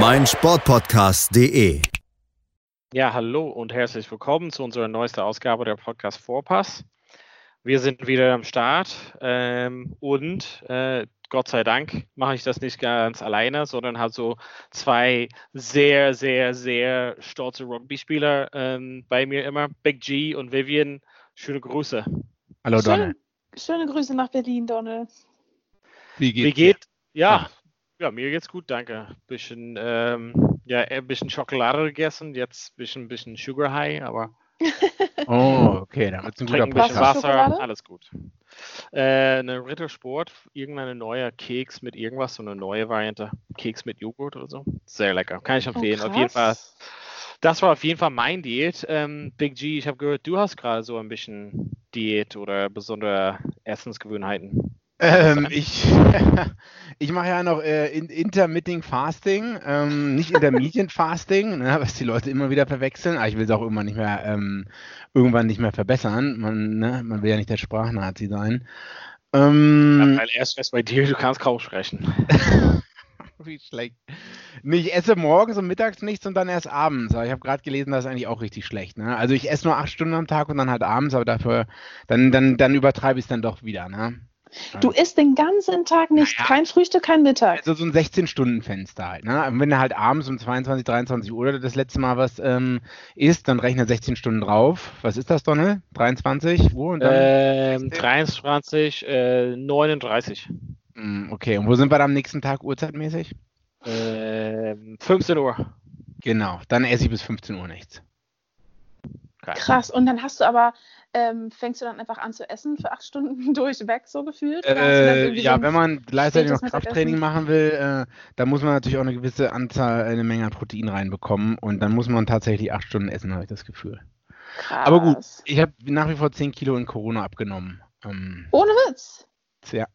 meinsportpodcast.de. Ja, hallo und herzlich willkommen zu unserer neuesten Ausgabe der Podcast Vorpass. Wir sind wieder am Start ähm, und äh, Gott sei Dank mache ich das nicht ganz alleine, sondern habe so zwei sehr, sehr, sehr stolze Rugby-Spieler ähm, bei mir immer. Big G und Vivian, schöne Grüße. Hallo Donne. Schöne, schöne Grüße nach Berlin, Donne. Wie geht's Wie geht? Ja. Ja, mir geht's gut, danke. Bisschen, ähm, ja, ein bisschen Schokolade gegessen, jetzt ein bisschen, bisschen Sugar High, aber? Oh, okay, dann wird's ein guter trinken ein bisschen Was Podcast. für Wasser, Schokolade? alles gut. Äh, eine Rittersport, irgendeine neue Keks mit irgendwas, so eine neue Variante. Keks mit Joghurt oder so. Sehr lecker, kann ich empfehlen. auf jeden Fall. Das war auf jeden Fall mein Diät. Ähm, Big G, ich habe gehört, du hast gerade so ein bisschen Diät oder besondere Essensgewohnheiten. Ähm, ich ich mache ja noch äh, in, Intermittent Fasting, ähm, nicht Intermediate Fasting, ne, was die Leute immer wieder verwechseln. Aber ich will es auch irgendwann nicht mehr, ähm, irgendwann nicht mehr verbessern. Man, ne, man will ja nicht der Sprachnazi sein. Ähm, Ja, weil erst erst bei dir, du kannst kaum sprechen. Wie schlecht. Nee, ich esse morgens und mittags nichts und dann erst abends. Aber ich habe gerade gelesen, das ist eigentlich auch richtig schlecht. Ne? Also ich esse nur acht Stunden am Tag und dann halt abends, aber dafür, dann, dann, dann übertreibe ich es dann doch wieder. Ne? Du isst den ganzen Tag nicht, Naja. kein Frühstück, kein Mittag. Also so ein 16-Stunden-Fenster halt. Ne? Und wenn du halt abends um 22, 23 Uhr das letzte Mal was ähm, isst, dann rechne 16 Stunden drauf. Was ist das, Donne? 23 Uhr und dann? Ähm, 23, äh, 39. Hm, okay, und wo sind wir dann am nächsten Tag uhrzeitmäßig? Ähm, 15 Uhr. Genau, dann esse ich bis 15 Uhr nichts. Krass. Und dann hast du aber, ähm, fängst du dann einfach an zu essen für acht Stunden durchweg so gefühlt? Äh, ja, wenn man gleichzeitig noch Krafttraining machen will, äh, dann muss man natürlich auch eine gewisse Anzahl, eine Menge an Protein reinbekommen und dann muss man tatsächlich acht Stunden essen, habe ich das Gefühl. Krass. Aber gut, ich habe nach wie vor 10 Kilo in Corona abgenommen. Ähm, Ohne Witz. ja.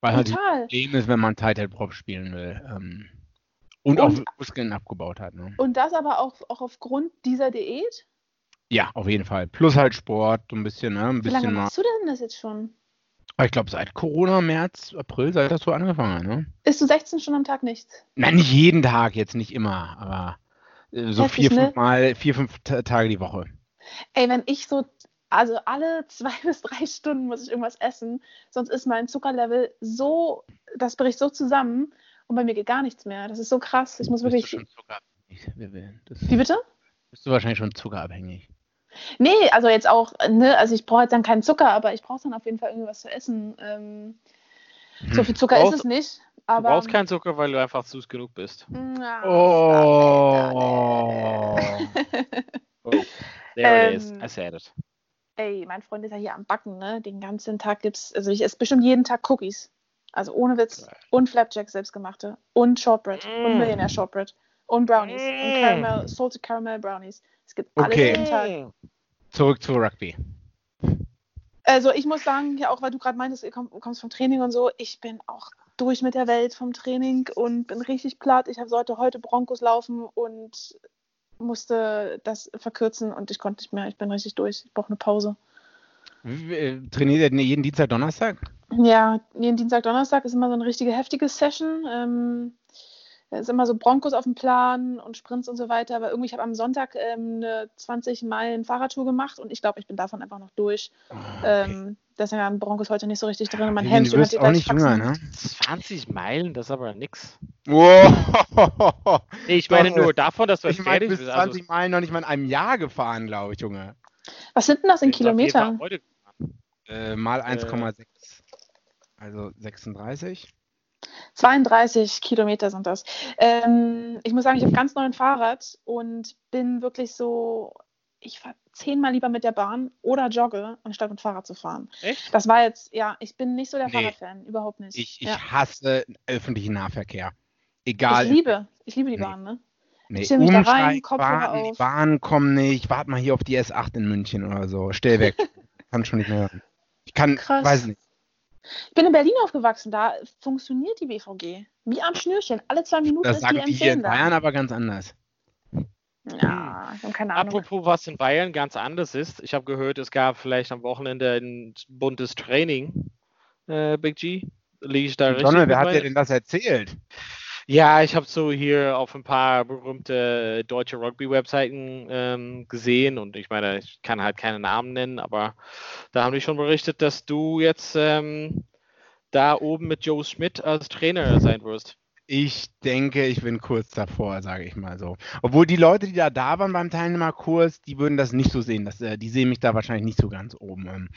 Weil halt Total. Problem ist, wenn man Head Prop spielen will. Ähm, und, auch Und- Muskeln abgebaut hat. Ne? Und das aber auch, auch aufgrund dieser Diät? Ja, auf jeden Fall. Plus halt Sport, so ein bisschen, ne? Ein Wie lange bisschen mal. machst du denn das jetzt schon? Aber ich glaube, seit Corona, März, April, seit das so angefangen ne? Isst du 16 Stunden am Tag nichts? Nein, nicht jeden Tag, jetzt nicht immer, aber äh, so Heftig, vier, ne? fünf Mal, vier, fünf Ta- Tage die Woche. Ey, wenn ich so, also alle zwei bis drei Stunden muss ich irgendwas essen, sonst ist mein Zuckerlevel so, das bricht so zusammen und bei mir geht gar nichts mehr. Das ist so krass. Ich muss Bist du wirklich. schon zuckerabhängig? Wie bitte? bist du wahrscheinlich schon zuckerabhängig. Nee, also jetzt auch, ne, also ich brauche jetzt dann keinen Zucker, aber ich brauche dann auf jeden Fall irgendwas zu essen. Ähm, so viel Zucker Brauchst- ist es nicht. Du Aber, brauchst keinen Zucker, weil du einfach süß genug bist. Ja, Oh. Oh, there it is. I said it. Ey, mein Freund ist ja hier am Backen, ne? Den ganzen Tag gibt's, also ich esse bestimmt jeden Tag Cookies. Also ohne Witz. Geil. Und Flapjack selbstgemachte. Und Shortbread. Und Mm. Millionaire Shortbread. Und Brownies. Und Mm. Caramel, Salted Caramel Brownies. Es gibt alles Okay. jeden Tag. Zurück zu Rugby. Also ich muss sagen, ja auch weil du gerade meintest, ihr komm, kommst vom Training und so, ich bin auch durch mit der Welt vom Training und bin richtig platt. Ich hab, sollte heute Broncos laufen und musste das verkürzen und ich konnte nicht mehr. Ich bin richtig durch. Ich brauche eine Pause. Äh, Trainiert ihr denn jeden Dienstag, Donnerstag? Ja, jeden Dienstag, Donnerstag ist immer so eine richtige heftige Session. Ähm, da ist immer so Broncos auf dem Plan und Sprints und so weiter. Aber irgendwie, ich habe am Sonntag ähm, eine 20 Meilen Fahrradtour gemacht und ich glaube, ich bin davon einfach noch durch. Ähm, deswegen haben Broncos heute nicht so richtig drin. Mein du Hamstring hat wirst die auch nicht jünger, ne? 20 Meilen, das ist aber nix. Wow. Nee, ich meine nur davon, dass du Ich fertig bis bist. 20 Meilen noch nicht mal in einem Jahr gefahren, glaube ich, Junge. Was sind denn das in Kilometern? Äh, mal 1,6. Also 36. 32 Kilometer sind das. Ähm, ich muss sagen, ich habe ganz neuen Fahrrad und bin wirklich so, ich fahre zehnmal lieber mit der Bahn oder jogge, anstatt mit Fahrrad zu fahren. Echt? Das war jetzt, ja, ich bin nicht so der Nee. Fahrradfan, überhaupt nicht. Ich, ich ja. hasse öffentlichen Nahverkehr. ich Egal. liebe, ich liebe die Nee. Bahn, ne? Nee, Ich mich da rein, Kopfhörer warten, die auf. Bahnen kommen nicht, warte mal hier auf die S8 in München oder so. Stell weg. kann schon nicht mehr hören. Ich kann, Krass. weiß nicht. Ich bin in Berlin aufgewachsen, da funktioniert die BVG. Wie am Schnürchen. Alle zwei Minuten Das ist sagen die die hier M10 in da. Bayern aber ganz anders. Ja, ich habe keine Ahnung. Apropos, was in Bayern ganz anders ist. Ich habe gehört, es gab vielleicht am Wochenende ein buntes Training, äh, Big G. Liege ich da richtig? Donald, mit wer hat dir denn das erzählt? Ja, ich habe so hier auf ein paar berühmte deutsche Rugby-Webseiten ähm, gesehen und ich meine, ich kann halt keine Namen nennen, aber da haben die schon berichtet, dass du jetzt ähm, da oben mit Joe Schmidt als Trainer sein wirst. Ich denke, ich bin kurz davor, sage ich mal so. Obwohl die Leute, die da da waren beim Teilnehmerkurs, die würden das nicht so sehen. Das, äh, die sehen mich da wahrscheinlich nicht so ganz oben. Ähm,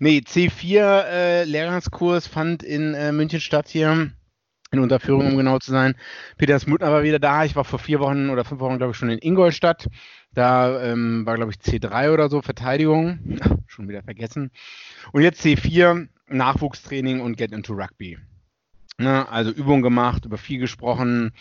nee, C4 äh, Lehrgangskurs fand in äh, München statt hier. In Unterführung, um genau zu sein. Peter Smutner war wieder da. Ich war vor vier Wochen oder fünf Wochen, glaube ich, schon in Ingolstadt. Da ähm, war, glaube ich, C3 oder so, Verteidigung. schon wieder vergessen. Und jetzt C4, Nachwuchstraining und Get into Rugby. Ne, also Übungen gemacht, über viel gesprochen,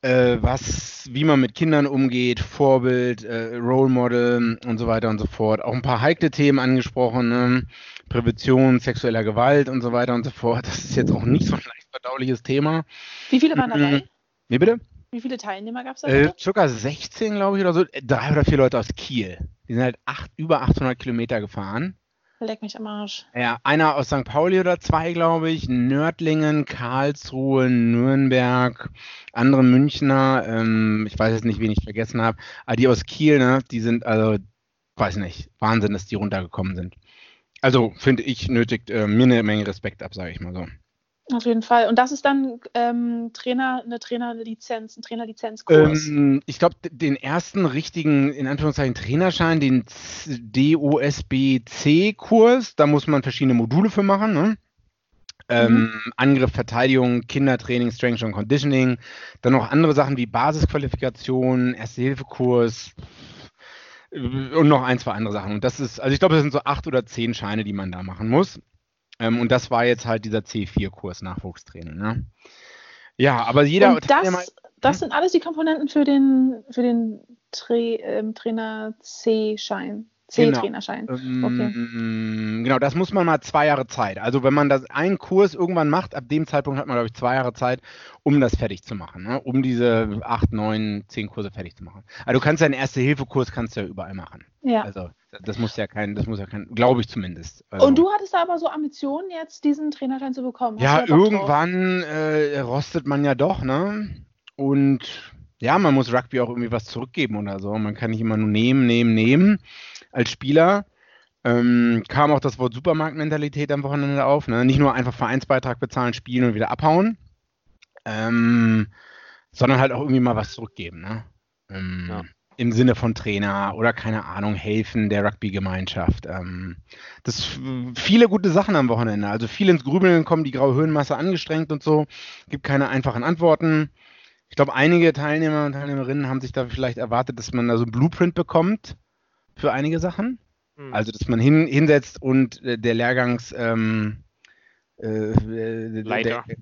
äh, was, wie man mit Kindern umgeht, Vorbild, äh, Role Model und so weiter und so fort. Auch ein paar heikle Themen angesprochen, ne? Prävention sexueller Gewalt und so weiter und so fort. Das ist jetzt auch nicht so ein verdauliches Thema. Wie viele waren dabei? Wie bitte? Wie viele Teilnehmer gab es da? Äh, circa 16, glaube ich, oder so. Äh, Drei oder vier Leute aus Kiel. Die sind halt acht, über 800 Kilometer gefahren. Leck mich am Arsch. Ja, einer aus St. Pauli oder zwei, glaube ich. Nördlingen, Karlsruhe, Nürnberg, andere Münchner. Ähm, ich weiß jetzt nicht, wen ich vergessen habe. Aber die aus Kiel, ne, die sind, also, weiß nicht, Wahnsinn, dass die runtergekommen sind. Also, finde ich, nötigt äh, mir eine Menge Respekt ab, sage ich mal so. Auf jeden Fall. Und das ist dann ähm, Trainer, eine Trainerlizenz, ein Trainerlizenzkurs. Ähm, ich glaube, den ersten richtigen, in Anführungszeichen, Trainerschein, den DOSB-C-Kurs, da muss man verschiedene Module für machen. Ne? Ähm, Angriff, Verteidigung, Kindertraining, Strength und Conditioning. Dann noch andere Sachen wie Basisqualifikation, Erste-Hilfe-Kurs äh, und noch ein, zwei andere Sachen. Und das ist, also ich glaube, das sind so acht oder zehn Scheine, die man da machen muss. Ähm, und das war jetzt halt dieser C4-Kurs Nachwuchstraining. Ne? Ja, aber jeder Und das, Teilnehmer- das sind alles die Komponenten für den, für den Tra ähm, Trainer C-Schein. Genau. C-Trainerschein. Ähm, Genau, das muss man mal zwei Jahre Zeit. Also wenn man das einen Kurs irgendwann macht, ab dem Zeitpunkt hat man, glaube ich, zwei Jahre Zeit, um das fertig zu machen, ne? um diese acht, neun, zehn Kurse fertig zu machen. Also du kannst ja einen Erste-Hilfe-Kurs kannst du ja überall machen. Ja. Also das muss ja kein, das muss ja kein, glaube ich zumindest. Also, Und du hattest da aber so Ambitionen, jetzt diesen Trainerschein zu bekommen. Hast ja, irgendwann äh, rostet man ja doch, ne? Und ja, man muss Rugby auch irgendwie was zurückgeben oder so. Man kann nicht immer nur nehmen, nehmen, nehmen als Spieler. Ähm, kam auch das Wort Supermarktmentalität am Wochenende auf. Ne? Nicht nur einfach Vereinsbeitrag bezahlen, spielen und wieder abhauen, ähm, sondern halt auch irgendwie mal was zurückgeben. Ne? Ähm, Ja. Im Sinne von Trainer oder keine Ahnung, helfen der Rugby-Gemeinschaft. Ähm, das viele gute Sachen am Wochenende. Also viel ins Grübeln kommen, die graue Höhenmasse angestrengt und so. Gibt keine einfachen Antworten. Ich glaube, einige Teilnehmer und Teilnehmerinnen haben sich da vielleicht erwartet, dass man da so ein Blueprint bekommt für einige Sachen. Hm. Also, dass man hin, hinsetzt und äh, der Lehrgangs ähm, äh, Leiter. Der,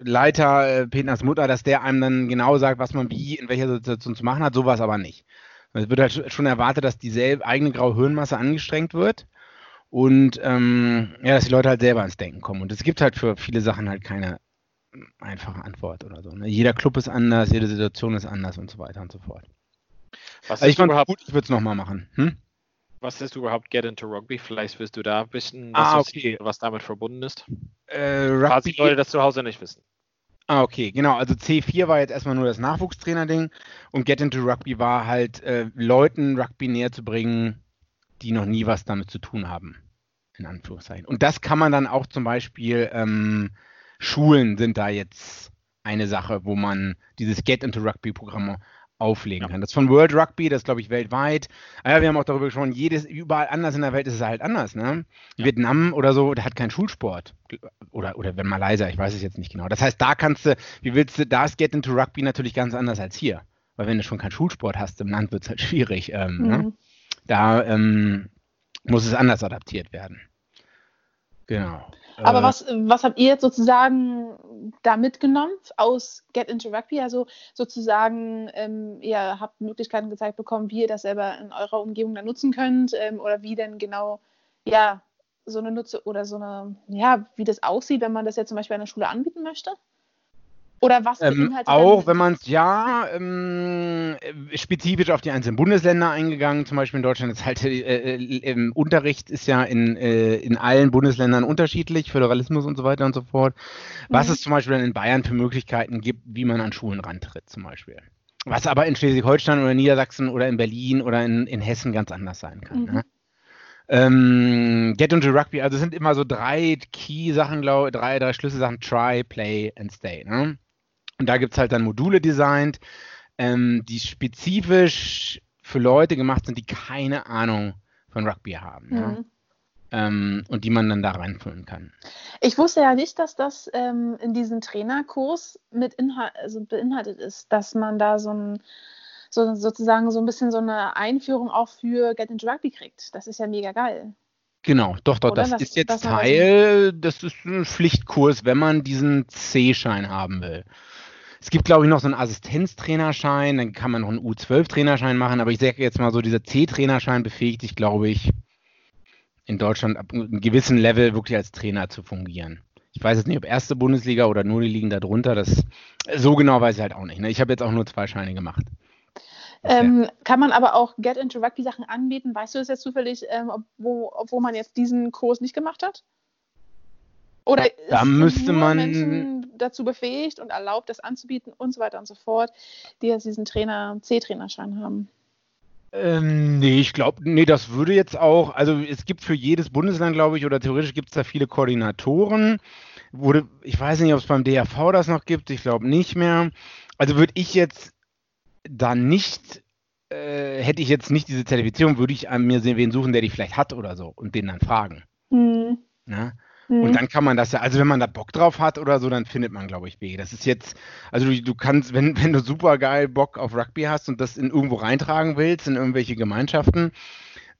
Leiter äh, Peters Mutter, dass der einem dann genau sagt, was man wie in welcher Situation zu machen hat, sowas aber nicht. Es wird halt sch- schon erwartet, dass die selb- eigene graue Hirnmasse angestrengt wird und ähm, ja, dass die Leute halt selber ins Denken kommen. Und es gibt halt für viele Sachen halt keine einfache Antwort oder so. Ne? Jeder Club ist anders, jede Situation ist anders und so weiter und so fort. Was Also ich fand gut, ich würde es nochmal machen. Hm? was ist überhaupt Get into Rugby? Vielleicht wirst du da ein bisschen Ah, was, okay. was damit verbunden ist. Äh, Rugby, Leute das zu Hause nicht wissen. Ah, okay, genau. Also C4 war jetzt erstmal nur das Nachwuchstrainer-Ding und Get into Rugby war halt, äh, Leuten Rugby näher zu bringen, die noch nie was damit zu tun haben. In Anführungszeichen. Und das kann man dann auch zum Beispiel, ähm, Schulen sind da jetzt eine Sache, wo man dieses Get into Rugby-Programm auflegen Ja. kann. Das von World Rugby, das glaube ich weltweit. Ah ja, wir haben auch darüber gesprochen, jedes, überall anders in der Welt ist es halt anders. Ne? Vietnam oder so, der hat keinen Schulsport. Oder, oder wenn Malaysia, ich weiß es jetzt nicht genau. Das heißt, da kannst du, wie willst du, da ist Get into Rugby natürlich ganz anders als hier. Weil wenn du schon keinen Schulsport hast im Land, wird es halt schwierig. Ähm, ne? Mhm. Da ähm, muss es anders adaptiert werden. Genau. Aber Äh, was, was habt ihr jetzt sozusagen da mitgenommen aus Get into Rugby? Also sozusagen, ähm, ihr habt Möglichkeiten gezeigt bekommen, wie ihr das selber in eurer Umgebung dann nutzen könnt ähm, oder wie denn genau, ja, so eine Nutze oder so eine, ja, wie das aussieht, wenn man das jetzt zum Beispiel an der Schule anbieten möchte? Oder was Ähm, beinhaltet auch wenn man es ja ähm, äh, spezifisch auf die einzelnen Bundesländer eingegangen, zum Beispiel in Deutschland ist halt äh, äh, im Unterricht ist ja in, äh, in allen Bundesländern unterschiedlich, Föderalismus und so weiter und so fort. Was Mhm. es zum Beispiel dann in Bayern für Möglichkeiten gibt, wie man an Schulen rantritt, zum Beispiel. Was aber in Schleswig-Holstein oder Niedersachsen oder in Berlin oder in, in Hessen ganz anders sein kann. Mhm. Ne? Ähm, Get into Rugby, also es sind immer so drei Key-Sachen, glaube drei, drei Schlüsselsachen, Try, Play and Stay. Ne? Und da gibt es halt dann Module designt, ähm, die spezifisch für Leute gemacht sind, die keine Ahnung von Rugby haben. Mhm. Ähm, und die man dann da reinfüllen kann. Ich wusste ja nicht, dass das ähm, in diesem Trainerkurs mit Inhalt, also beinhaltet ist, dass man da so ein so, sozusagen so ein bisschen so eine Einführung auch für Get into Rugby kriegt. Das ist ja mega geil. Genau, doch, doch, Oder? das ist jetzt Teil, das ist ein Pflichtkurs, wenn man diesen C-Schein haben will. Es gibt, glaube ich, noch so einen Assistenztrainerschein, dann kann man noch einen U12-Trainerschein machen, aber ich sage jetzt mal so, dieser C-Trainerschein befähigt dich, glaube ich, in Deutschland ab einem gewissen Level wirklich als Trainer zu fungieren. Ich weiß jetzt nicht, ob erste Bundesliga oder nur die Ligen darunter, das so genau weiß ich halt auch nicht. Ne? Ich habe jetzt auch nur zwei Scheine gemacht. Ähm, kann man aber auch Get into Rugby Sachen anbieten? Weißt du das jetzt zufällig, ähm, wo, obwohl man jetzt diesen Kurs nicht gemacht hat? Oder ist Da müsste man- Menschen dazu befähigt und erlaubt, das anzubieten und so weiter und so fort, die jetzt diesen Trainer, C-Trainerschein haben? Ähm, nee, ich glaube, nee, das würde jetzt auch, also es gibt für jedes Bundesland, glaube ich, oder theoretisch gibt es da viele Koordinatoren. Wurde, ich weiß nicht, ob es beim DRV das noch gibt, ich glaube nicht mehr. Also würde ich jetzt da nicht, äh, hätte ich jetzt nicht diese Zertifizierung, würde ich an mir sehen, wen suchen, der die vielleicht hat oder so und den dann fragen. Hm. Ne? Hm. Und dann kann man das ja, also wenn man da Bock drauf hat oder so, dann findet man, glaube ich, Wege. Das ist jetzt, also du, du kannst, wenn, wenn du super geil Bock auf Rugby hast und das in irgendwo reintragen willst, in irgendwelche Gemeinschaften,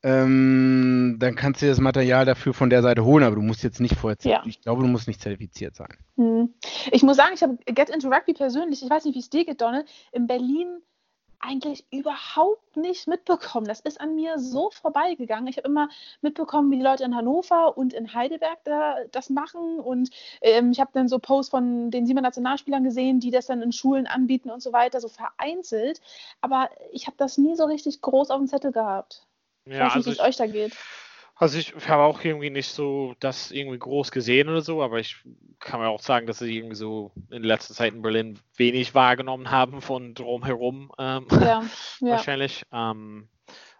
ähm, dann kannst du dir das Material dafür von der Seite holen, aber du musst jetzt nicht vorher, Ja. ich glaube, du musst nicht zertifiziert sein. Hm. Ich muss sagen, ich habe Get into Rugby persönlich, ich weiß nicht, wie es dir geht, Donald, in Berlin eigentlich überhaupt nicht mitbekommen. Das ist an mir so vorbeigegangen. Ich habe immer mitbekommen, wie die Leute in Hannover und in Heidelberg da, das machen. Und ähm, ich habe dann so Posts von den Siebener Nationalspielern gesehen, die das dann in Schulen anbieten und so weiter, so vereinzelt. Aber ich habe das nie so richtig groß auf dem Zettel gehabt. Ich Ja, weiß nicht, also wie es ich, euch da geht. Also ich habe auch irgendwie nicht so das irgendwie groß gesehen oder so, aber ich kann mir auch sagen, dass sie irgendwie so in letzter Zeit in Berlin wenig wahrgenommen haben von drumherum ähm, Ja, ja. wahrscheinlich. Ähm,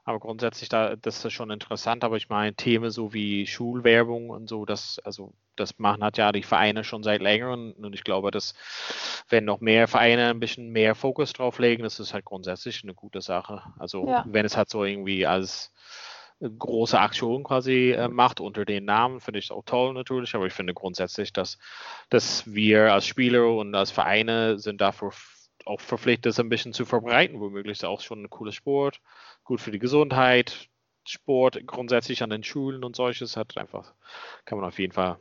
aber grundsätzlich da, das ist schon interessant, aber ich meine, Themen so wie Schulwerbung und so, das, also das machen hat ja die Vereine schon seit längerem und ich glaube, dass wenn noch mehr Vereine ein bisschen mehr Fokus drauf legen, das ist halt grundsätzlich eine gute Sache. Also Ja. wenn es halt so irgendwie als große Aktion quasi äh, macht unter den Namen, finde ich es auch toll natürlich, aber ich finde grundsätzlich, dass, dass wir als Spieler und als Vereine sind dafür auch verpflichtet, das ein bisschen zu verbreiten, womöglich ist auch schon ein cooler Sport, gut für die Gesundheit, Sport grundsätzlich an den Schulen und solches hat einfach, kann man auf jeden Fall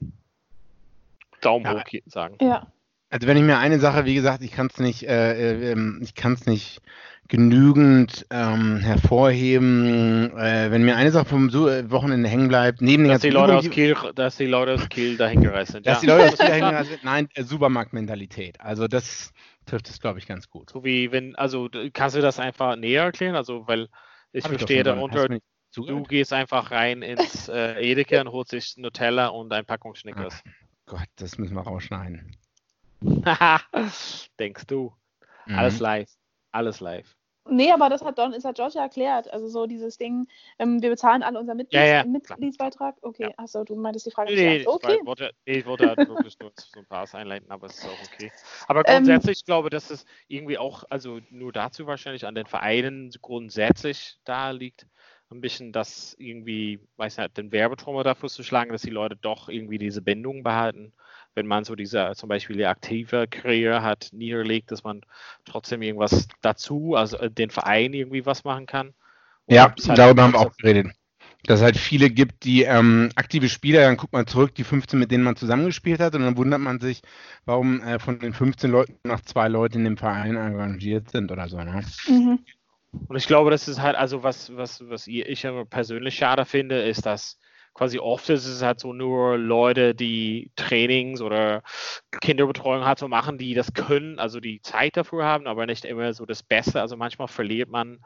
Daumen Ja. hoch sagen. ja. Also wenn ich mir eine Sache, wie gesagt, ich kann es nicht, äh, äh, ähm, ich kann es nicht genügend ähm, hervorheben. Äh, wenn mir eine Sache vom äh, Wochenende hängen bleibt, neben den Dass die ganzen Leute aus Übungen, Kiel, dass die Leute aus Kiel dahin gereist sind. dass ja. die Leute aus Kiel hängen, sind, nein, äh, Supermarktmentalität. Also das trifft es, glaube ich, ganz gut. So wie wenn, also kannst du das einfach näher erklären? Also, weil ich Hab ich verstehe. Hast darunter, du du gehst einfach rein ins äh, Edeka und holst sich Nutella und ein Packung Snickers. Gott, das müssen wir rausschneiden. Denkst du? Mhm. Alles live. Alles live. Nee, aber das hat Don, das hat Georgia erklärt. Also so dieses Ding, ähm, wir bezahlen alle unseren Mitglieds Ja, ja. Mitgliedsbeitrag. Okay, Ja. achso, du meintest die Frage Nee, nee, nicht. ich Okay. wollte, nee, ich wollte halt wirklich nur so ein paar einleiten, aber es ist auch okay. Aber Ähm, grundsätzlich, ich glaube, dass es irgendwie auch, also nur dazu wahrscheinlich an den Vereinen grundsätzlich da liegt, ein bisschen das irgendwie, weiß nicht, den Werbetrommel dafür zu schlagen, dass die Leute doch irgendwie diese Bindung behalten. Wenn man so diese, zum Beispiel die aktive Karriere hat, niederlegt, dass man trotzdem irgendwas dazu, also äh, den Verein irgendwie was machen kann. Und Ja, hat- darüber haben wir auch geredet. dass es halt viele gibt, die ähm, aktive Spieler, dann guckt man zurück, die 15, mit denen man zusammengespielt hat, und dann wundert man sich, warum äh, von den 15 Leuten noch zwei Leute in dem Verein engagiert sind oder so. Ne? Mhm. Und ich glaube, das ist halt, also was, was, was ich persönlich schade finde, ist, dass quasi oft ist es halt so nur Leute, die Trainings oder Kinderbetreuung halt so machen, die das können, also die Zeit dafür haben, aber nicht immer so das Beste. Also manchmal verliert man,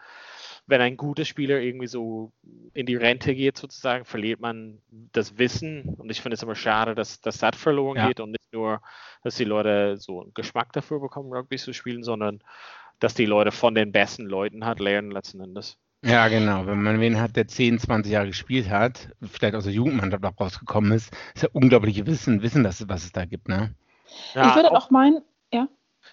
wenn ein guter Spieler irgendwie so in die Rente geht, sozusagen, verliert man das Wissen. Und ich finde es immer schade, dass, dass das verloren ja. geht und nicht nur, dass die Leute so einen Geschmack dafür bekommen, Rugby zu spielen, sondern dass die Leute von den besten Leuten halt lernen letzten Endes. Ja, genau. Wenn man wen hat, der 10, 20 Jahre gespielt hat, vielleicht aus der Jugendmannschaft auch rausgekommen ist, ist ja unglaubliche Wissen, Wissen, dass, was es da gibt, ne? Ja, ich würde auch meinen,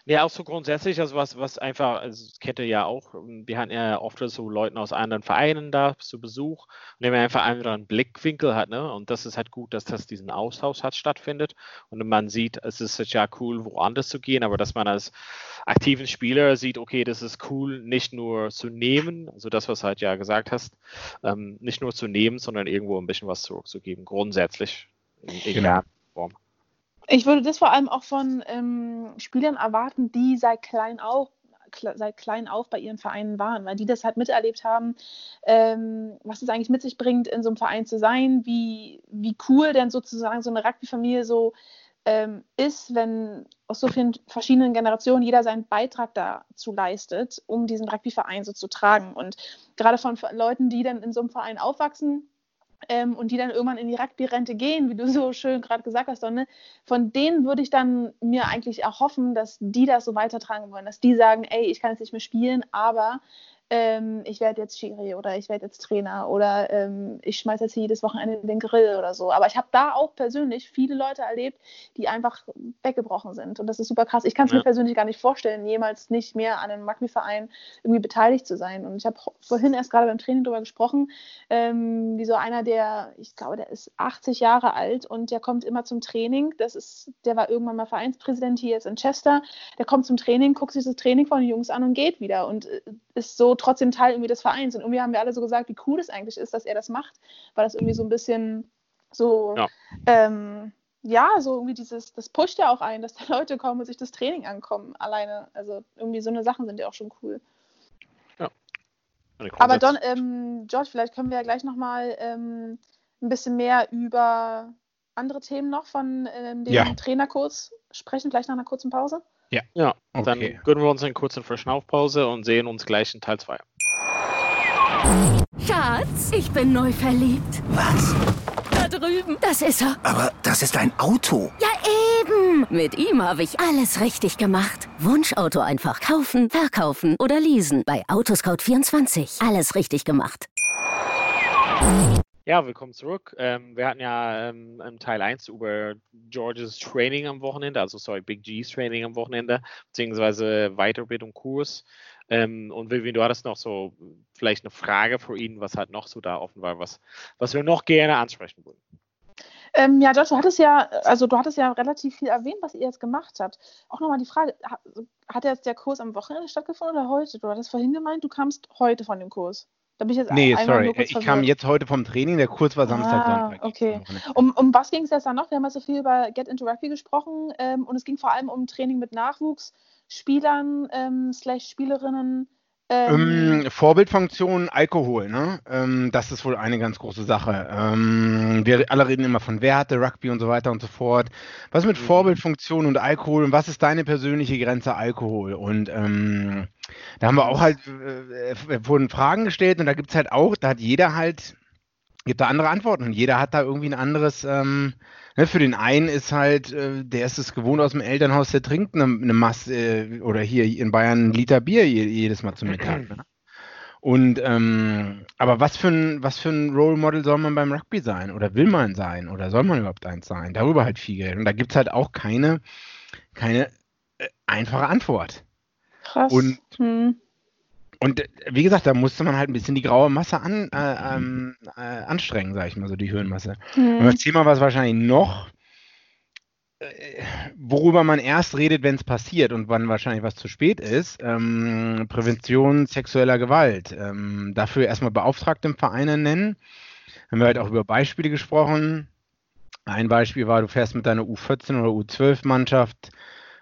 ja. Auch so grundsätzlich, also was, was einfach, also das kennt ihr ja auch, wir hatten ja oft so Leute aus anderen Vereinen da zu Besuch, und der einfach einen anderen Blickwinkel hat, ne? Und das ist halt gut, dass das diesen Austausch hat stattfindet. Und man sieht, es ist ja cool, woanders zu gehen, aber dass man als aktiven Spieler sieht, okay, das ist cool, nicht nur zu nehmen, also das, was du halt ja gesagt hast, ähm, nicht nur zu nehmen, sondern irgendwo ein bisschen was zurückzugeben, grundsätzlich in genau. Form. Ich würde das vor allem auch von ähm, Spielern erwarten, die seit klein auf seit klein auf bei ihren Vereinen waren, weil die das halt miterlebt haben, ähm, was es eigentlich mit sich bringt, in so einem Verein zu sein, wie, wie cool denn sozusagen so eine Rugby-Familie so ähm, ist, wenn aus so vielen verschiedenen Generationen jeder seinen Beitrag dazu leistet, um diesen Rugby-Verein so zu tragen. Und gerade von Leuten, die dann in so einem Verein aufwachsen, ähm, und die dann irgendwann in die Rugby-Rente gehen, wie du so schön gerade gesagt hast, Donne, von denen würde ich dann mir eigentlich erhoffen, dass die das so weitertragen wollen, dass die sagen, ey, ich kann jetzt nicht mehr spielen, aber ähm, ich werde jetzt Schiri oder ich werde jetzt Trainer oder ähm, ich schmeiße jetzt jedes Wochenende den Grill oder so. Aber ich habe da auch persönlich viele Leute erlebt, die einfach weggebrochen sind. Und das ist super krass. Ich kann es ja. mir persönlich gar nicht vorstellen, jemals nicht mehr an einem Rugby-Verein irgendwie beteiligt zu sein. Und ich habe vorhin erst gerade beim Training darüber gesprochen, ähm, wie so einer, der, ich glaube, der ist 80 Jahre alt und der kommt immer zum Training. Das ist, der war irgendwann mal Vereinspräsident hier jetzt in Chester. Der kommt zum Training, guckt sich das Training von den Jungs an und geht wieder und äh, ist so trotzdem Teil irgendwie des Vereins. Und irgendwie haben wir alle so gesagt, wie cool es eigentlich ist, dass er das macht, weil das irgendwie so ein bisschen so, ja, ähm, ja so irgendwie dieses, das pusht ja auch ein, dass da Leute kommen und sich das Training ankommen alleine. Also irgendwie so eine Sachen sind ja auch schon cool. Ja. Aber Don, ähm, George, vielleicht können wir ja gleich nochmal ähm, ein bisschen mehr über andere Themen noch von ähm, dem ja. Trainerkurs sprechen, vielleicht nach einer kurzen Pause. Ja. Ja, okay. dann gönnen wir uns eine kurze Verschnaufpause und sehen uns gleich in Teil 2. Schatz, ich bin neu verliebt. Was? Da drüben. Das ist er. Aber das ist ein Auto. Ja, eben. Mit ihm habe ich alles richtig gemacht. Wunschauto einfach kaufen, verkaufen oder leasen. Bei Autoscout24. Alles richtig gemacht. Ja, willkommen zurück. Ähm, wir hatten ja ähm, im Teil 1 über Georges Training am Wochenende, also sorry, Big G's Training am Wochenende, beziehungsweise Weiterbildung Kurs. Ähm, und Vivian, du hattest noch so vielleicht eine Frage für ihn, was halt noch so da offen war, was, was wir noch gerne ansprechen würden. Ähm, ja, Josh, du hattest ja, also du hattest ja relativ viel erwähnt, was ihr jetzt gemacht habt. Auch nochmal die Frage, hat jetzt der Kurs am Wochenende stattgefunden oder heute? Du hattest vorhin gemeint, du kamst heute von dem Kurs. Da bin ich jetzt nee, sorry. Ich verwirrt. kam jetzt heute vom Training, der Kurs war Samstag, ah, Sonntag. Okay. Um, um was ging es jetzt dann noch? Wir haben ja so viel über Get Into Rugby gesprochen ähm, und es ging vor allem um Training mit Nachwuchsspielern ähm, slash Spielerinnen ähm, ähm, Vorbildfunktion, Alkohol, ne? Ähm, das ist wohl eine ganz große Sache. Ähm, wir alle reden immer von Werte, Rugby und so weiter und so fort. Was mit mhm. Vorbildfunktion und Alkohol und was ist deine persönliche Grenze Alkohol? Und ähm, da haben wir auch halt, äh, äh wurden Fragen gestellt und da gibt es halt auch, da hat jeder halt, gibt da andere Antworten und jeder hat da irgendwie ein anderes, ähm, ne, für den einen ist halt, äh, der ist es gewohnt aus dem Elternhaus, der trinkt eine, eine Masse äh, oder hier in Bayern ein Liter Bier jedes Mal zum Mittag. Ne? Und ähm, aber was für ein was für ein Role Model soll man beim Rugby sein oder will man sein oder soll man überhaupt eins sein? Darüber halt viel Geld. Und da gibt es halt auch keine keine äh, einfache Antwort. Krass. Und hm. Und äh, wie gesagt, da musste man halt ein bisschen die graue Masse an, äh, ähm, äh, anstrengen, sag ich mal, so die Höhenmasse. Mhm. Und das Thema war es wahrscheinlich noch, äh, worüber man erst redet, wenn es passiert und wann wahrscheinlich was zu spät ist. Ähm, Prävention sexueller Gewalt. Ähm, dafür erstmal Beauftragte im Verein nennen. haben wir halt auch über Beispiele gesprochen. Ein Beispiel war, du fährst mit deiner U14 oder U12-Mannschaft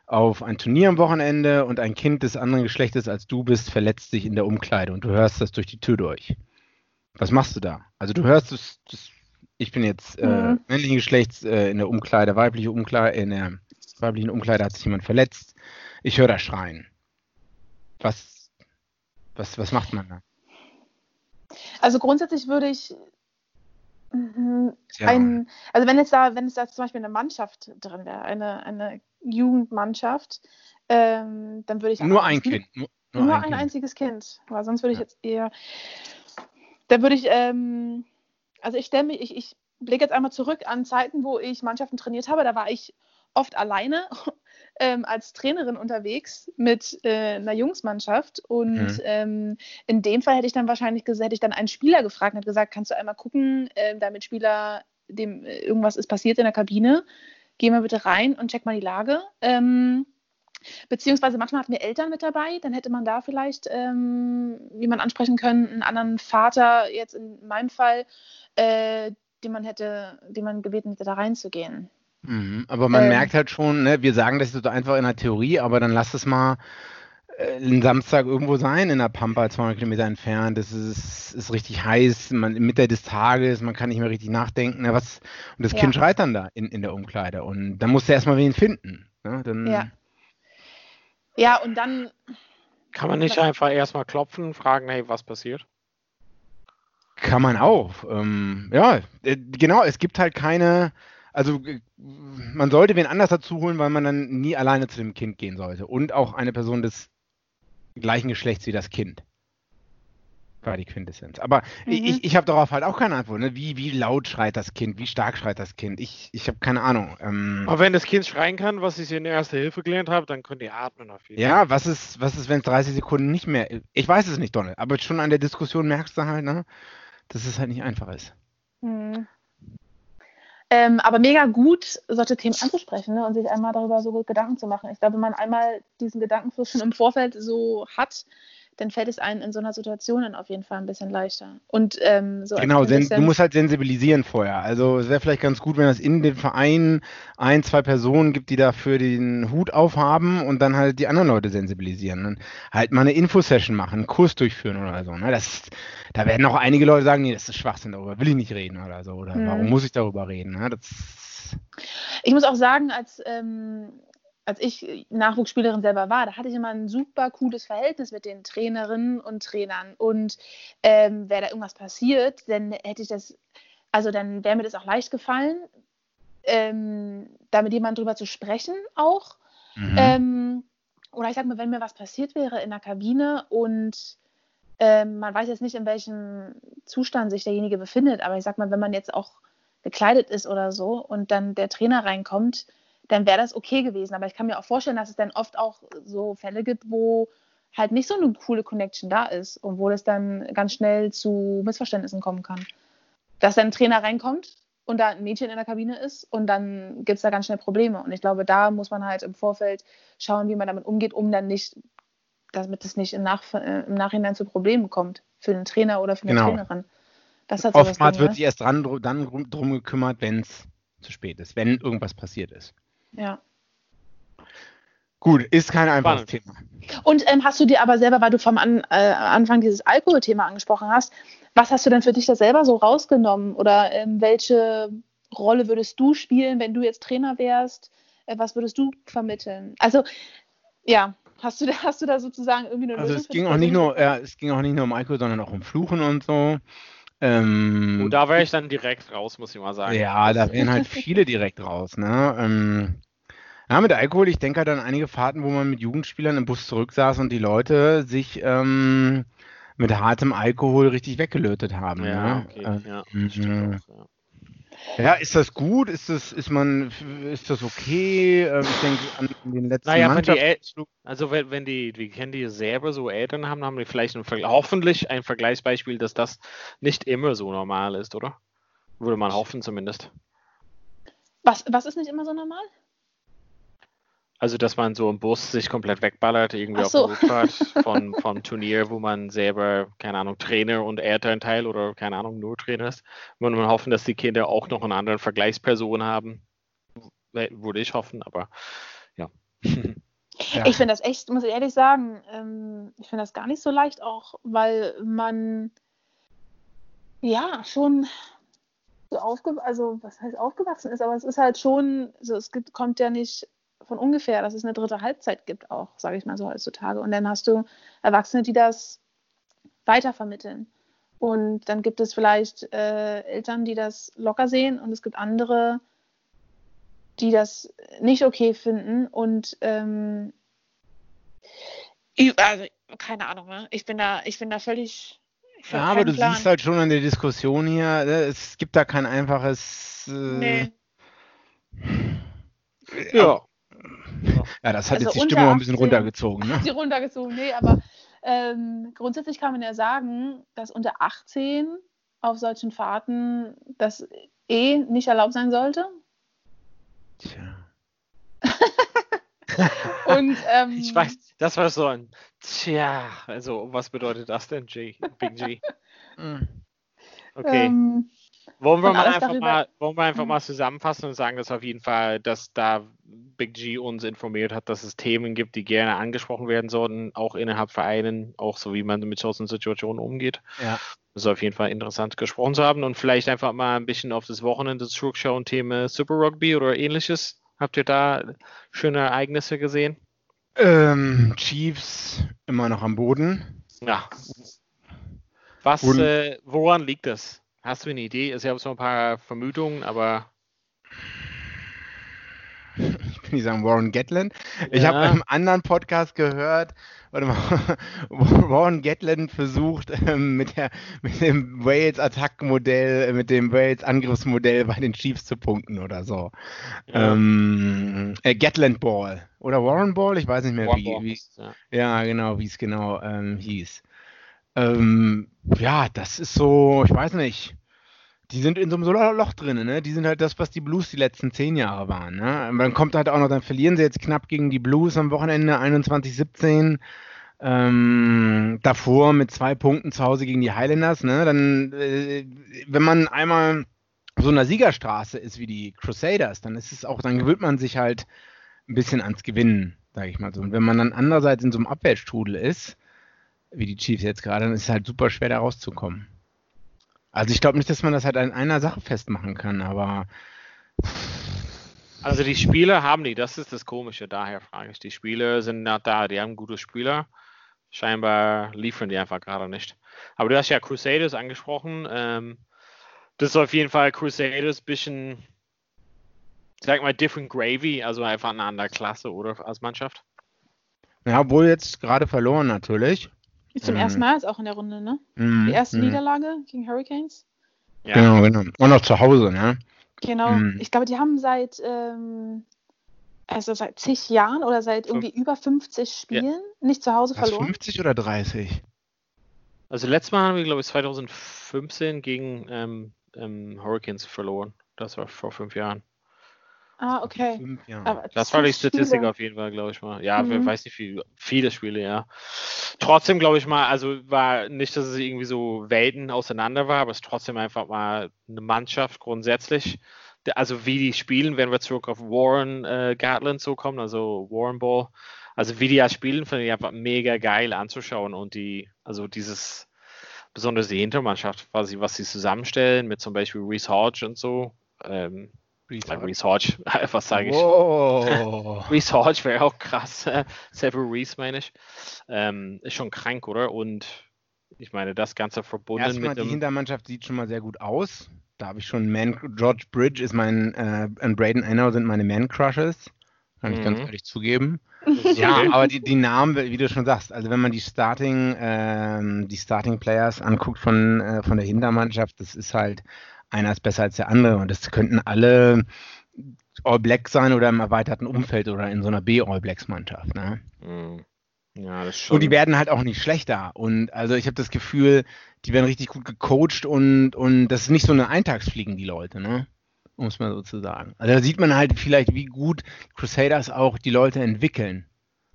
auf ein Turnier am Wochenende und ein Kind des anderen Geschlechtes als du bist verletzt sich in der Umkleide und du hörst das durch die Tür durch. Was machst du da? Also du hörst es, ich bin jetzt äh, mhm. männlichen Geschlechts äh, in der Umkleide, weibliche Umkleide, in der weiblichen Umkleide hat sich jemand verletzt. Ich höre da schreien. Was, was, was macht man da? Also grundsätzlich würde ich mhm, ein, also wenn es da, wenn es da zum Beispiel eine Mannschaft drin wäre, eine, eine Jugendmannschaft, ähm, dann würde ich nur ein Kind, nur, nur, nur ein, ein einziges Kind, weil sonst würde ich ja. jetzt eher, da würde ich, ähm, also ich stelle mich, ich, ich blicke jetzt einmal zurück an Zeiten, wo ich Mannschaften trainiert habe, da war ich oft alleine ähm, als Trainerin unterwegs mit äh, einer Jungsmannschaft. Und mhm. ähm, in dem Fall hätte ich dann wahrscheinlich hätte ich dann einen Spieler gefragt und gesagt, kannst du einmal gucken, äh, damit Spieler, dem äh, irgendwas ist passiert in der Kabine, geh mal bitte rein und check mal die Lage. Ähm, Beziehungsweise manchmal hatten wir Eltern mit dabei, dann hätte man da vielleicht, ähm, wie man ansprechen können, einen anderen Vater, jetzt in meinem Fall, äh, den man hätte, den man gebeten hätte, da reinzugehen. Mhm, aber man ähm, merkt halt schon, ne, wir sagen das so einfach in der Theorie, aber dann lass es mal äh, einen Samstag irgendwo sein in der Pampa, 200 Kilometer entfernt. Es ist, ist richtig heiß, man Mitte des Tages, man kann nicht mehr richtig nachdenken. Ne, was, und das ja. Kind schreit dann da in, in der Umkleide. Und dann musst du erstmal wen finden. Ne, dann, ja. ja, und dann. Kann man nicht einfach erstmal klopfen und fragen, hey, was passiert? Kann man auch. Ähm, ja, äh, genau, es gibt halt keine also äh, man sollte wen anders dazu holen, weil man dann nie alleine zu dem Kind gehen sollte. Und auch eine Person des gleichen Geschlechts wie das Kind. War die Quintessenz. Aber mhm. ich, ich habe darauf halt auch keine Antwort. Ne? Wie, wie laut schreit das Kind? Wie stark schreit das Kind? Ich, ich habe keine Ahnung. Ähm, Aber wenn das Kind schreien kann, was ich in der Erste Hilfe gelernt habe, dann könnt ihr atmen auf jeden Fall. Ja, was ist, was ist, wenn es 30 Sekunden nicht mehr. Ich weiß es nicht, Donald. Aber schon an der Diskussion merkst du halt, ne, dass es halt nicht einfach ist. Mhm. Ähm, aber mega gut, solche Themen anzusprechen ne, und sich einmal darüber so gut Gedanken zu machen. Ich glaube, wenn man einmal diesen Gedankenfluss schon im Vorfeld so hat, dann fällt es einem in so einer Situation dann auf jeden Fall ein bisschen leichter. Und ähm, so genau, du musst halt sensibilisieren vorher. Also es wäre vielleicht ganz gut, wenn es in den Verein ein, zwei Personen gibt, die dafür den Hut aufhaben und dann halt die anderen Leute sensibilisieren. Dann halt mal eine Infosession machen, einen Kurs durchführen oder so. Ne? Das, da werden auch einige Leute sagen, nee, das ist Schwachsinn, darüber will ich nicht reden oder so. Oder mhm. warum muss ich darüber reden? Ne? Das, ich muss auch sagen, als ähm, als ich Nachwuchsspielerin selber war, da hatte ich immer ein super cooles Verhältnis mit den Trainerinnen und Trainern. Und ähm, wäre da irgendwas passiert, dann hätte ich das, also dann wäre mir das auch leicht gefallen, ähm, da mit jemandem drüber zu sprechen auch. Mhm. Ähm, oder ich sag mal, wenn mir was passiert wäre in der Kabine und ähm, man weiß jetzt nicht, in welchem Zustand sich derjenige befindet, aber ich sag mal, wenn man jetzt auch gekleidet ist oder so und dann der Trainer reinkommt, dann wäre das okay gewesen. Aber ich kann mir auch vorstellen, dass es dann oft auch so Fälle gibt, wo halt nicht so eine coole Connection da ist und wo es dann ganz schnell zu Missverständnissen kommen kann. Dass dann ein Trainer reinkommt und da ein Mädchen in der Kabine ist und dann gibt es da ganz schnell Probleme. Und ich glaube, da muss man halt im Vorfeld schauen, wie man damit umgeht, um dann nicht, damit es nicht im, Nach äh, im Nachhinein zu Problemen kommt für den Trainer oder für eine genau. Trainerin. Das hat Oftmals wird ne? sich erst dran, dann drum gekümmert, wenn es zu spät ist, wenn irgendwas passiert ist. Ja. Gut, ist kein einfaches Thema. Und ähm, hast du dir aber selber, weil du vom An äh, Anfang dieses Alkoholthema angesprochen hast, was hast du denn für dich da selber so rausgenommen? Oder ähm, welche Rolle würdest du spielen, wenn du jetzt Trainer wärst? Äh, was würdest du vermitteln? Also, ja, hast du, da, hast du da sozusagen irgendwie eine also Lösung? Es ging, auch nicht nur, ja, es ging auch nicht nur um Alkohol, sondern auch um Fluchen und so. Ähm, und da wäre ich dann direkt raus, muss ich mal sagen. Ja, da wären halt viele direkt raus. Ne? Ähm, ja, mit Alkohol, ich denke halt an einige Fahrten, wo man mit Jugendspielern im Bus zurücksaß und die Leute sich ähm, mit hartem Alkohol richtig weggelötet haben. Ja, ne? okay. Äh, ja, mhm. auch, ja. Ja, ist das gut? Ist das, ist man, ist das okay? Ähm, ich denke an den letzten naja, wenn die also wenn, wenn die, die kennen die selber so Eltern haben, haben die vielleicht ein, hoffentlich ein Vergleichsbeispiel, dass das nicht immer so normal ist, oder? Würde man hoffen zumindest. Was, was ist nicht immer so normal? Also, dass man so im Bus sich komplett wegballert, irgendwie Ach auf so. der Rückfahrt von, vom Turnier, wo man selber, keine Ahnung, Trainer und Elternteil oder keine Ahnung, nur Trainer ist. Und man hoffen, dass die Kinder auch noch einen anderen Vergleichsperson haben. Würde ich hoffen, aber ja. Ja. Ich finde das echt, muss ich ehrlich sagen, ähm, ich finde das gar nicht so leicht, auch weil man ja schon so aufge also was heißt aufgewachsen ist, aber es ist halt schon, so es gibt, kommt ja nicht von ungefähr, dass es eine dritte Halbzeit gibt, auch, sage ich mal so heutzutage. Und dann hast du Erwachsene, die das weitervermitteln. Und dann gibt es vielleicht äh, Eltern, die das locker sehen und es gibt andere, die das nicht okay finden und ähm, ich- also keine Ahnung, ne? Ich bin da, ich bin da völlig. Ich Ja, aber du Plan. siehst halt schon an der Diskussion hier, ne, es gibt da kein einfaches. Äh, Nee. Ja. Ja, das hat Also jetzt die Stimmung ein bisschen 18. runtergezogen. Ne? Die runtergezogen, nee, aber ähm, grundsätzlich kann man ja sagen, dass unter 18 auf solchen Fahrten das eh nicht erlaubt sein sollte. Tja. Und ähm, Ich weiß, das war so ein Tja, also was bedeutet das denn, G? Big G? Hm. Okay. ähm, wollen wir mal einfach darüber- mal, wollen wir einfach Mhm. mal zusammenfassen und sagen, dass auf jeden Fall, dass da Big G uns informiert hat, dass es Themen gibt, die gerne angesprochen werden sollten, auch innerhalb Vereinen, auch so wie man mit solchen Situationen umgeht. Ja. Das ist auf jeden Fall interessant gesprochen zu haben und vielleicht einfach mal ein bisschen auf das Wochenende zurückschauen, Thema Super Rugby oder ähnliches. Habt ihr da schöne Ereignisse gesehen? Ähm, Chiefs immer noch am Boden. Ja. Was, äh, woran liegt das? Hast du eine Idee? Also, Ich habe so ein paar Vermutungen, aber Ich will nicht sagen Warren Gatland. Ich Ja. habe einem anderen Podcast gehört, warte mal, Warren Gatland versucht, ähm, mit, der, mit dem Wales-Attack-Modell, äh, mit dem Wales-Angriffsmodell bei den Chiefs zu punkten oder so. Ja. Ähm, äh, Gatland Ball. Oder Warren Ball? Ich weiß nicht mehr, Warren wie, Ball wie, ja. Ja, genau, wie es genau ähm, hieß. Ähm, ja, das ist so, ich weiß nicht. Die sind in so einem Loch drin, ne? Die sind halt das, was die Blues die letzten zehn Jahre waren, ne? Und dann kommt halt auch noch, dann verlieren sie jetzt knapp gegen die Blues am Wochenende 21-17. Ähm, davor mit zwei Punkten zu Hause gegen die Highlanders, ne? Dann, äh, wenn man einmal so einer Siegerstraße ist wie die Crusaders, dann ist es auch, dann gewöhnt man sich halt ein bisschen ans Gewinnen, sage ich mal so. Und wenn man dann andererseits in so einem Abwärtsstrudel ist, wie die Chiefs jetzt gerade, dann ist es halt super schwer da rauszukommen. Also ich glaube nicht, dass man das halt an einer Sache festmachen kann, aber Also die Spieler haben die, das ist das Komische, daher frage ich. Die Spieler sind nicht da, die haben gute Spieler. Scheinbar liefern die einfach gerade nicht. Aber du hast ja Crusaders angesprochen. Ähm, das ist auf jeden Fall Crusaders bisschen, sag mal, different gravy, also einfach eine andere Klasse, oder als Mannschaft. ja, obwohl jetzt gerade verloren natürlich. Zum Mhm. ersten Mal jetzt auch in der Runde, ne? Mhm, Die erste mhm. Niederlage gegen Hurricanes. Ja, Genau, genau. Und noch zu Hause, ne? Genau. Mhm. Ich glaube, die haben seit, ähm, also seit zig Jahren oder seit irgendwie über 50 Spielen nicht zu Hause Was, verloren. 50 oder 30? Also letztes Mal haben wir, glaube ich, 2015 gegen ähm, ähm, Hurricanes verloren. Das war vor fünf Jahren. Ah, okay. Fünf. Aber Das war die Statistik Spiele. auf jeden Fall, glaube ich mal. Ja, wer Mhm. weiß nicht, wie viele Spiele, ja. Trotzdem glaube ich mal, also war nicht, dass es irgendwie so Welten auseinander war, aber es ist trotzdem einfach mal eine Mannschaft grundsätzlich. Also wie die spielen, wenn wir zurück auf Warren äh, Gatland so kommen, also Warren Ball. Also wie die ja spielen, finde ich einfach mega geil anzuschauen und die, also dieses, besonders die Hintermannschaft, quasi, was sie zusammenstellen, mit zum Beispiel Reese Hodge und so. Ähm, äh, Reese Hodge, was sage ich? Reese Hodge wäre auch krass. Several Reese meine ich. Ähm, ist schon krank, oder? Und ich meine, das Ganze verbunden Erstmal, mit die. Hintermannschaft sieht schon mal sehr gut aus. Da habe ich schon Man George Bridge ist mein äh, und Braden Enno sind meine Man Crushes. Kann ich ganz Mhm. ehrlich zugeben. Okay. Ja, aber die, die Namen, wie du schon sagst, also wenn man die Starting, ähm, die Starting Players anguckt von, äh, von der Hintermannschaft, das ist halt einer ist besser als der andere und das könnten alle All Black sein oder im erweiterten Umfeld oder in so einer B All Blacks Mannschaft. Ne? Mhm. Ja, das ist schon. Und die werden halt auch nicht schlechter. Und also ich habe das Gefühl, die werden richtig gut gecoacht und, und das ist nicht so eine Eintagsfliegen, die Leute, ne? um es mal so zu sagen. Also da sieht man halt vielleicht, wie gut Crusaders auch die Leute entwickeln.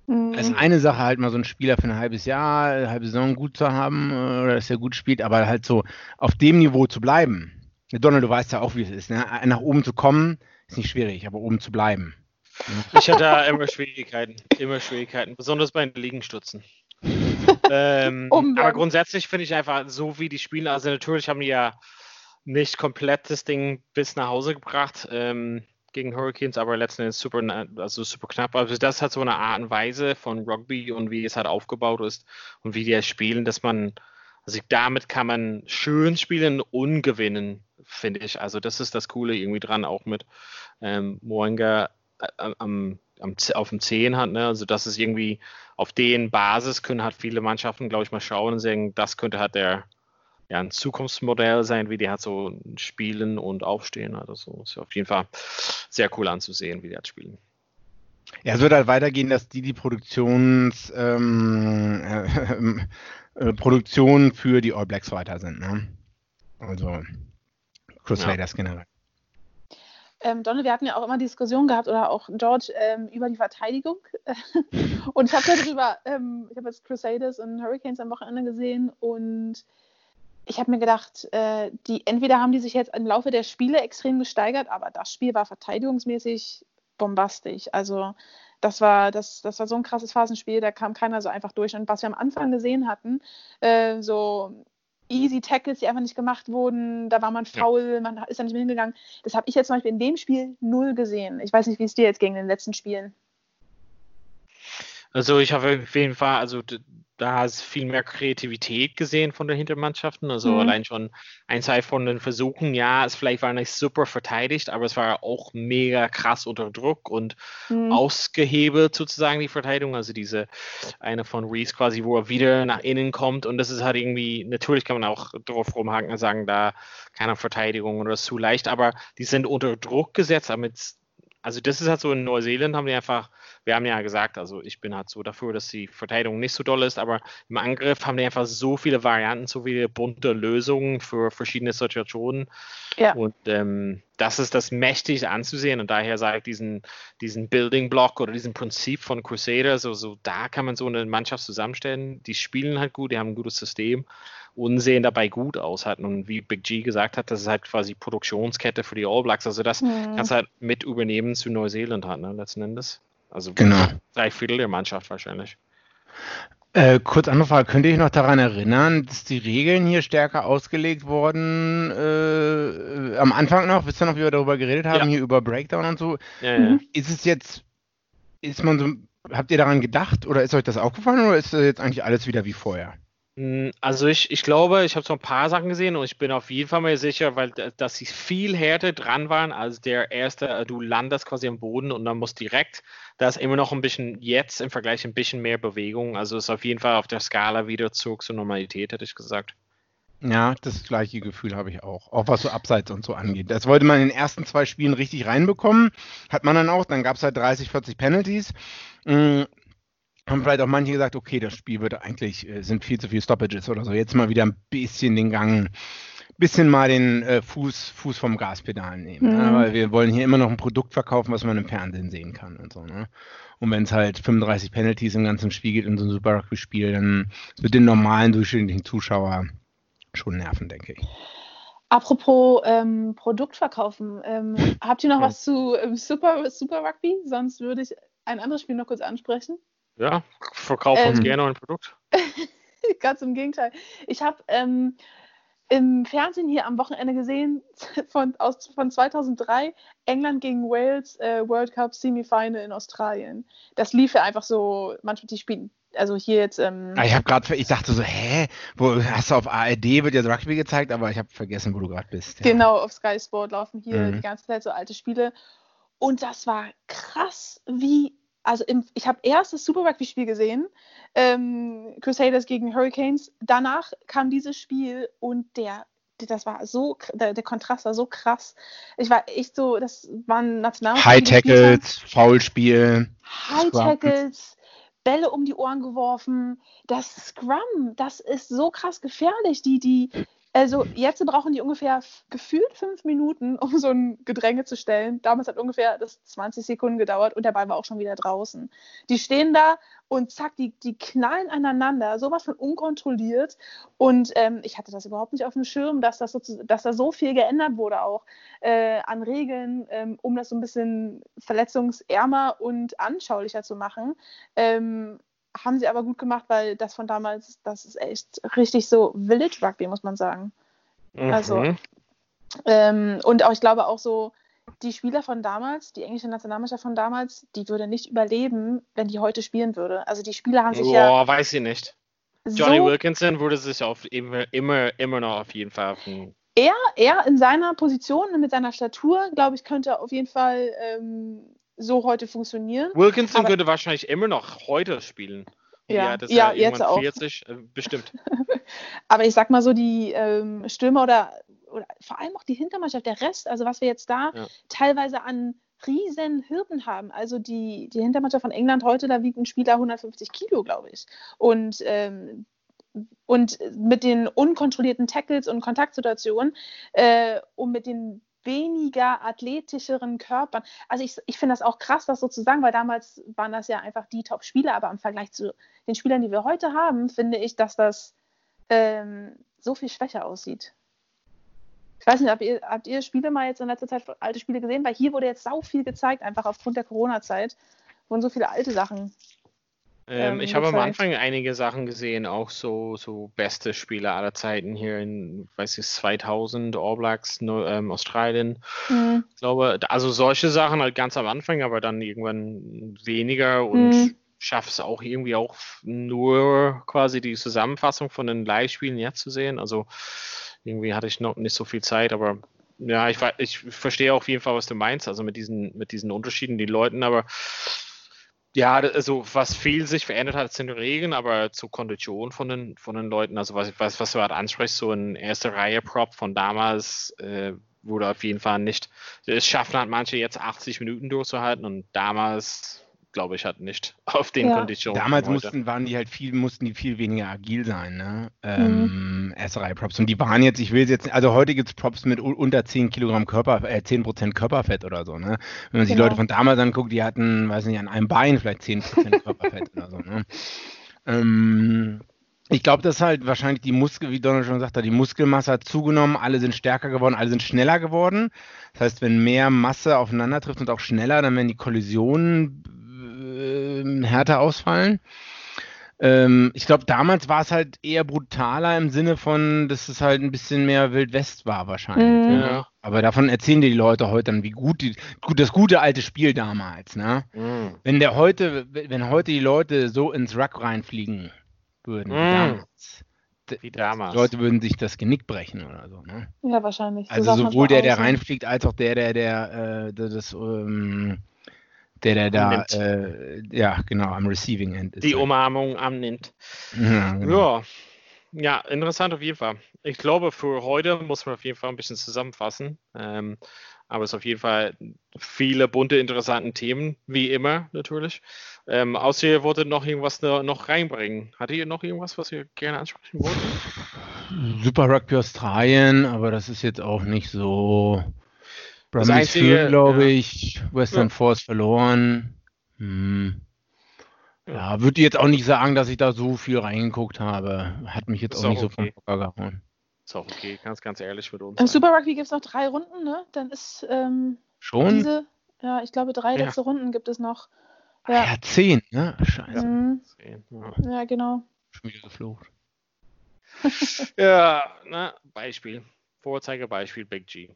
Mhm. Es ist eine Sache, halt mal so einen Spieler für ein halbes Jahr, eine halbe Saison gut zu haben äh, oder dass er gut spielt, aber halt so auf dem Niveau zu bleiben. Donald, du weißt ja auch, wie es ist. Ne? Nach oben zu kommen, ist nicht schwierig, aber oben zu bleiben. Ich hatte da immer Schwierigkeiten, immer Schwierigkeiten, besonders bei den Liegenstützen. ähm, aber grundsätzlich finde ich einfach, so wie die spielen, also natürlich haben die ja nicht komplett das Ding bis nach Hause gebracht ähm, gegen Hurricanes, aber letzten Endes super, also super knapp. Also das hat so eine Art und Weise von Rugby und wie es halt aufgebaut ist und wie die spielen, dass man, also damit kann man schön spielen und gewinnen, finde ich. Also das ist das Coole irgendwie dran, auch mit ähm, Moenga äh, am, am, auf dem 10 hat. Ne? Also das ist irgendwie auf den Basis können halt viele Mannschaften, glaube ich, mal schauen und sagen, das könnte halt der ja, ein Zukunftsmodell sein, wie die halt so spielen und aufstehen. Also so ist auf jeden Fall sehr cool anzusehen, wie die halt spielen. Ja, es wird halt weitergehen, dass die die Produktions, ähm, äh, äh, Produktion für die All Blacks weiter sind. Ne? Also Crusaders ja. generell. Ähm, Donald, wir hatten ja auch immer Diskussionen gehabt oder auch George ähm, über die Verteidigung. und ich habe darüber, ähm, ich habe jetzt Crusaders und Hurricanes am Wochenende gesehen und ich habe mir gedacht, äh, die entweder haben die sich jetzt im Laufe der Spiele extrem gesteigert, aber das Spiel war verteidigungsmäßig bombastisch. Also das war, das, das war so ein krasses Phasenspiel, da kam keiner so einfach durch. Und was wir am Anfang gesehen hatten, äh, so easy Tackles, die einfach nicht gemacht wurden, da war man faul, man ist da nicht mehr hingegangen. Das habe ich jetzt zum Beispiel in dem Spiel null gesehen. Ich weiß nicht, wie es dir jetzt gegen den letzten Spielen. Also ich habe auf jeden Fall, also da hast viel mehr Kreativität gesehen von den Hintermannschaften. Also mhm. allein schon ein, zwei von den Versuchen, ja, es vielleicht war nicht super verteidigt, aber es war auch mega krass unter Druck und mhm. ausgehebelt sozusagen die Verteidigung. Also diese eine von Reese quasi, wo er wieder nach innen kommt und das ist halt irgendwie, natürlich kann man auch drauf rumhaken und sagen, da keine Verteidigung oder zu leicht, aber die sind unter Druck gesetzt, damit also das ist halt so in Neuseeland haben die einfach, wir haben ja gesagt, also ich bin halt so dafür, dass die Verteidigung nicht so doll ist, aber im Angriff haben die einfach so viele Varianten, so viele bunte Lösungen für verschiedene Situationen. Ja. Und ähm, das ist das mächtig anzusehen und daher sage ich diesen, diesen Building Block oder diesen Prinzip von Crusader, so, so da kann man so eine Mannschaft zusammenstellen. Die spielen halt gut, die haben ein gutes System und sehen dabei gut aus hatten. Und wie Big G gesagt hat, das ist halt quasi Produktionskette für die All Blacks. Also das mhm. kannst du halt mit übernehmen zu Neuseeland halt, ne, letzten Endes. Also genau. drei Viertel der Mannschaft wahrscheinlich. Äh, kurz andere Frage, könnt ihr euch noch daran erinnern, dass die Regeln hier stärker ausgelegt wurden äh, am Anfang noch? Wisst ihr noch, wie wir darüber geredet haben, ja. hier über Breakdown und so? Ja, ja. Ist es jetzt, ist man so, habt ihr daran gedacht oder ist euch das aufgefallen oder ist das jetzt eigentlich alles wieder wie vorher? Hm, also ich, ich glaube, ich habe so ein paar Sachen gesehen und ich bin auf jeden Fall mal sicher, weil dass sie viel härter dran waren als der erste, äh, du landest quasi am Boden und dann musst direkt, da ist immer noch ein bisschen jetzt im Vergleich ein bisschen mehr Bewegung. Also ist auf jeden Fall auf der Skala wieder zurück zur Normalität, hätte ich gesagt. Ja, das gleiche Gefühl habe ich auch. Auch was so Abseits und so angeht. Das wollte man in den ersten zwei Spielen richtig reinbekommen. Hat man dann auch. Dann gab es halt 30, 40 Penalties. Haben vielleicht auch manche gesagt, okay, das Spiel wird eigentlich, äh, sind viel zu viele Stoppages oder so. Jetzt mal wieder ein bisschen den Gang, bisschen mal den äh, Fuß, Fuß vom Gaspedal nehmen. Ne? Mhm. Ne? Weil wir wollen hier immer noch ein Produkt verkaufen, was man im Fernsehen sehen kann und so. Ne? Und wenn es halt 35 Penalties im ganzen Spiel geht in so einem Super Rugby-Spiel, dann wird den normalen durchschnittlichen Zuschauer schon nerven, denke ich. Apropos ähm, Produkt verkaufen, ähm, habt ihr noch ja. was zu ähm, Super, Super Rugby? Sonst würde ich ein anderes Spiel noch kurz ansprechen. Ja, verkaufen ähm, uns gerne ein Produkt. ganz im Gegenteil. Ich habe ähm, im Fernsehen hier am Wochenende gesehen, von, aus, von 2003, England gegen Wales, äh, World Cup Semifinal in Australien. Das lief ja einfach so, manchmal die spielen. Also hier jetzt. Ähm, ah, ich habe gerade, ich dachte so, hä, wo hast du auf ARD wird ja Rugby gezeigt, aber ich habe vergessen, wo du gerade bist. Ja. Genau, auf Sky Sport laufen hier mhm. die ganze Zeit so alte Spiele. Und das war krass, wie also im, ich habe erst das Super Rugby-Spiel gesehen, ähm, Crusaders gegen Hurricanes. Danach kam dieses Spiel und der, das war so, der, der Kontrast war so krass. Ich war echt so, das waren national. High Tackles, Foulspiel. High Tackles, Bälle um die Ohren geworfen. Das Scrum, das ist so krass gefährlich. Die, die, Also jetzt brauchen die ungefähr gefühlt fünf Minuten, um so ein Gedränge zu stellen. Damals hat ungefähr das 20 Sekunden gedauert und der Ball war auch schon wieder draußen. Die stehen da und zack, die, die knallen aneinander, sowas von unkontrolliert. Und ähm, ich hatte das überhaupt nicht auf dem Schirm, dass, das so, dass da so viel geändert wurde auch äh, an Regeln, ähm, um das so ein bisschen verletzungsärmer und anschaulicher zu machen. Ähm, haben sie aber gut gemacht, weil das von damals, das ist echt richtig so Village Rugby, muss man sagen. Also, Mhm. Ähm, und auch, ich glaube auch so, die Spieler von damals, die englische Nationalmannschaft von damals, die würde nicht überleben, wenn die heute spielen würde. Also die Spieler haben sich ja Boah, weiß ich nicht. Johnny so Wilkinson würde sich auf immer, immer, immer noch auf jeden Fall er, er in seiner Position, mit seiner Statur, glaube ich, könnte auf jeden Fall ähm, so heute funktionieren. Wilkinson Aber- würde wahrscheinlich immer noch heute spielen. Ja, das ja, ist jetzt auch. 40, äh, bestimmt. Aber ich sag mal so, die ähm, Stürmer oder, oder vor allem auch die Hintermannschaft, der Rest, also was wir jetzt da Ja. teilweise an riesen Hürden haben. Also die, die Hintermannschaft von England heute, da wiegt ein Spieler 150 Kilo, glaube ich. Und, ähm, und mit den unkontrollierten Tackles und Kontaktsituationen äh, und mit den weniger athletischeren Körpern. Also ich, ich finde das auch krass, das so zu sagen, weil damals waren das ja einfach die Top-Spieler, aber im Vergleich zu den Spielern, die wir heute haben, finde ich, dass das ähm, so viel schwächer aussieht. Ich weiß nicht, habt ihr, habt ihr Spiele mal jetzt in letzter Zeit alte Spiele gesehen? Weil hier wurde jetzt sau viel gezeigt, einfach aufgrund der Corona-Zeit. Wurden so viele alte Sachen. Ähm, Ähm, ich habe am. Anfang einige Sachen gesehen, auch so, so beste Spieler aller Zeiten hier in, weiß ich, 2000, All Blacks, ähm, Australien. Mhm. Ich glaube, also solche Sachen halt ganz am Anfang, aber dann irgendwann weniger und Mhm. schaffe es auch irgendwie auch nur quasi die Zusammenfassung von den Live-Spielen jetzt zu sehen. Also irgendwie hatte ich noch nicht so viel Zeit, aber ja, ich, ich verstehe auf jeden Fall, was du meinst, also mit diesen, mit diesen Unterschieden, die Leuten, aber ja, also was viel sich verändert hat, sind die Regeln, aber zur Kondition von den, von den Leuten, also was, was, was du halt ansprichst, so ein erste Reihe Prop von damals äh, wurde auf jeden Fall nicht, es schaffen halt manche jetzt 80 Minuten durchzuhalten und damals, glaube ich, hat nicht auf den Ja. Konditionen. Damals mussten, waren die halt viel, mussten die viel weniger agil sein, ne? Ähm, S3-Props. Und die waren jetzt, ich will jetzt, also heute gibt es Props mit unter 10 Kilogramm Körper, äh, 10% Körperfett oder so, ne? Wenn man sich Genau. Leute von damals anguckt, die hatten, weiß nicht, an einem Bein vielleicht 10% Körperfett oder so, ne? Ähm, ich glaube, dass halt wahrscheinlich die Muskel, wie Donald schon sagte, die Muskelmasse hat zugenommen, alle sind stärker geworden, alle sind schneller geworden. Das heißt, wenn mehr Masse aufeinander trifft und auch schneller, dann werden die Kollisionen äh, härter ausfallen. Ähm, ich glaube, damals war es halt eher brutaler im Sinne von, dass es halt ein bisschen mehr Wild West war wahrscheinlich. Mhm. ne? Ja. Aber davon erzählen dir die Leute heute dann, wie gut, die, gut das gute alte Spiel damals, ne? Mm. Wenn der heute, wenn heute die Leute so ins Ruck reinfliegen würden, wie Mm. damals, Wie die damals. Leute würden sich das Genick brechen oder so, ne? Ja, wahrscheinlich. So Also sowohl der, der reinfliegt, als auch der, der, der, äh, das, ähm, der, der da, äh, ja, genau, am Receiving End ist. die halt. Umarmung annimmt. Ja, genau. Ja. ja, interessant auf jeden Fall. Ich glaube, für heute muss man auf jeden Fall ein bisschen zusammenfassen. Ähm, aber es ist auf jeden Fall viele bunte, interessante Themen, wie immer natürlich. Ähm, außer ihr wolltet noch irgendwas noch, noch reinbringen. Hattet ihr noch irgendwas, was ihr gerne ansprechen wolltet? Super Rugby Australien, aber das ist jetzt auch nicht so. Das Brumbies Einzige, führen, glaube ja. ich. Western Ja. Force verloren. Hm. Ja. Ja, würde jetzt auch nicht sagen, dass ich da so viel reingeguckt habe. Hat mich jetzt Ist auch nicht auch so okay. vom Hocker gehauen. Ist auch okay, ganz, ganz ehrlich mit uns. Im. Super Rugby gibt es noch drei Runden, ne? Dann ist ähm, Schon? diese, ja, ich glaube, drei Ja. letzte Runden gibt es noch. Ah Ja, ja, zehn, ne? Scheiße. Mhm. Ja. ja genau. Schon wieder geflucht. Ja, na, Beispiel. Vorzeigebeispiel Big G.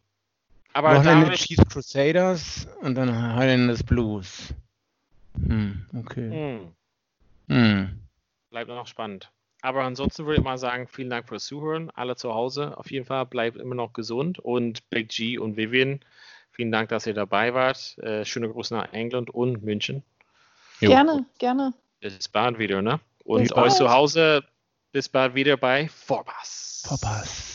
Aber Wochenende damit, Chiefs Crusaders und dann Highlanders Blues. Hm, okay. hm, Hm. bleibt noch spannend. Aber ansonsten würde ich mal sagen, vielen Dank fürs Zuhören. Alle zu Hause auf jeden Fall bleibt immer noch gesund. Und Big G und Vivian, vielen Dank, dass ihr dabei wart. Äh, schöne Grüße nach England und München. Jo. Gerne, gerne. Bis bald wieder, ne? Und Bis euch bald. zu Hause, bis bald wieder bei Vorpass. Vorpass.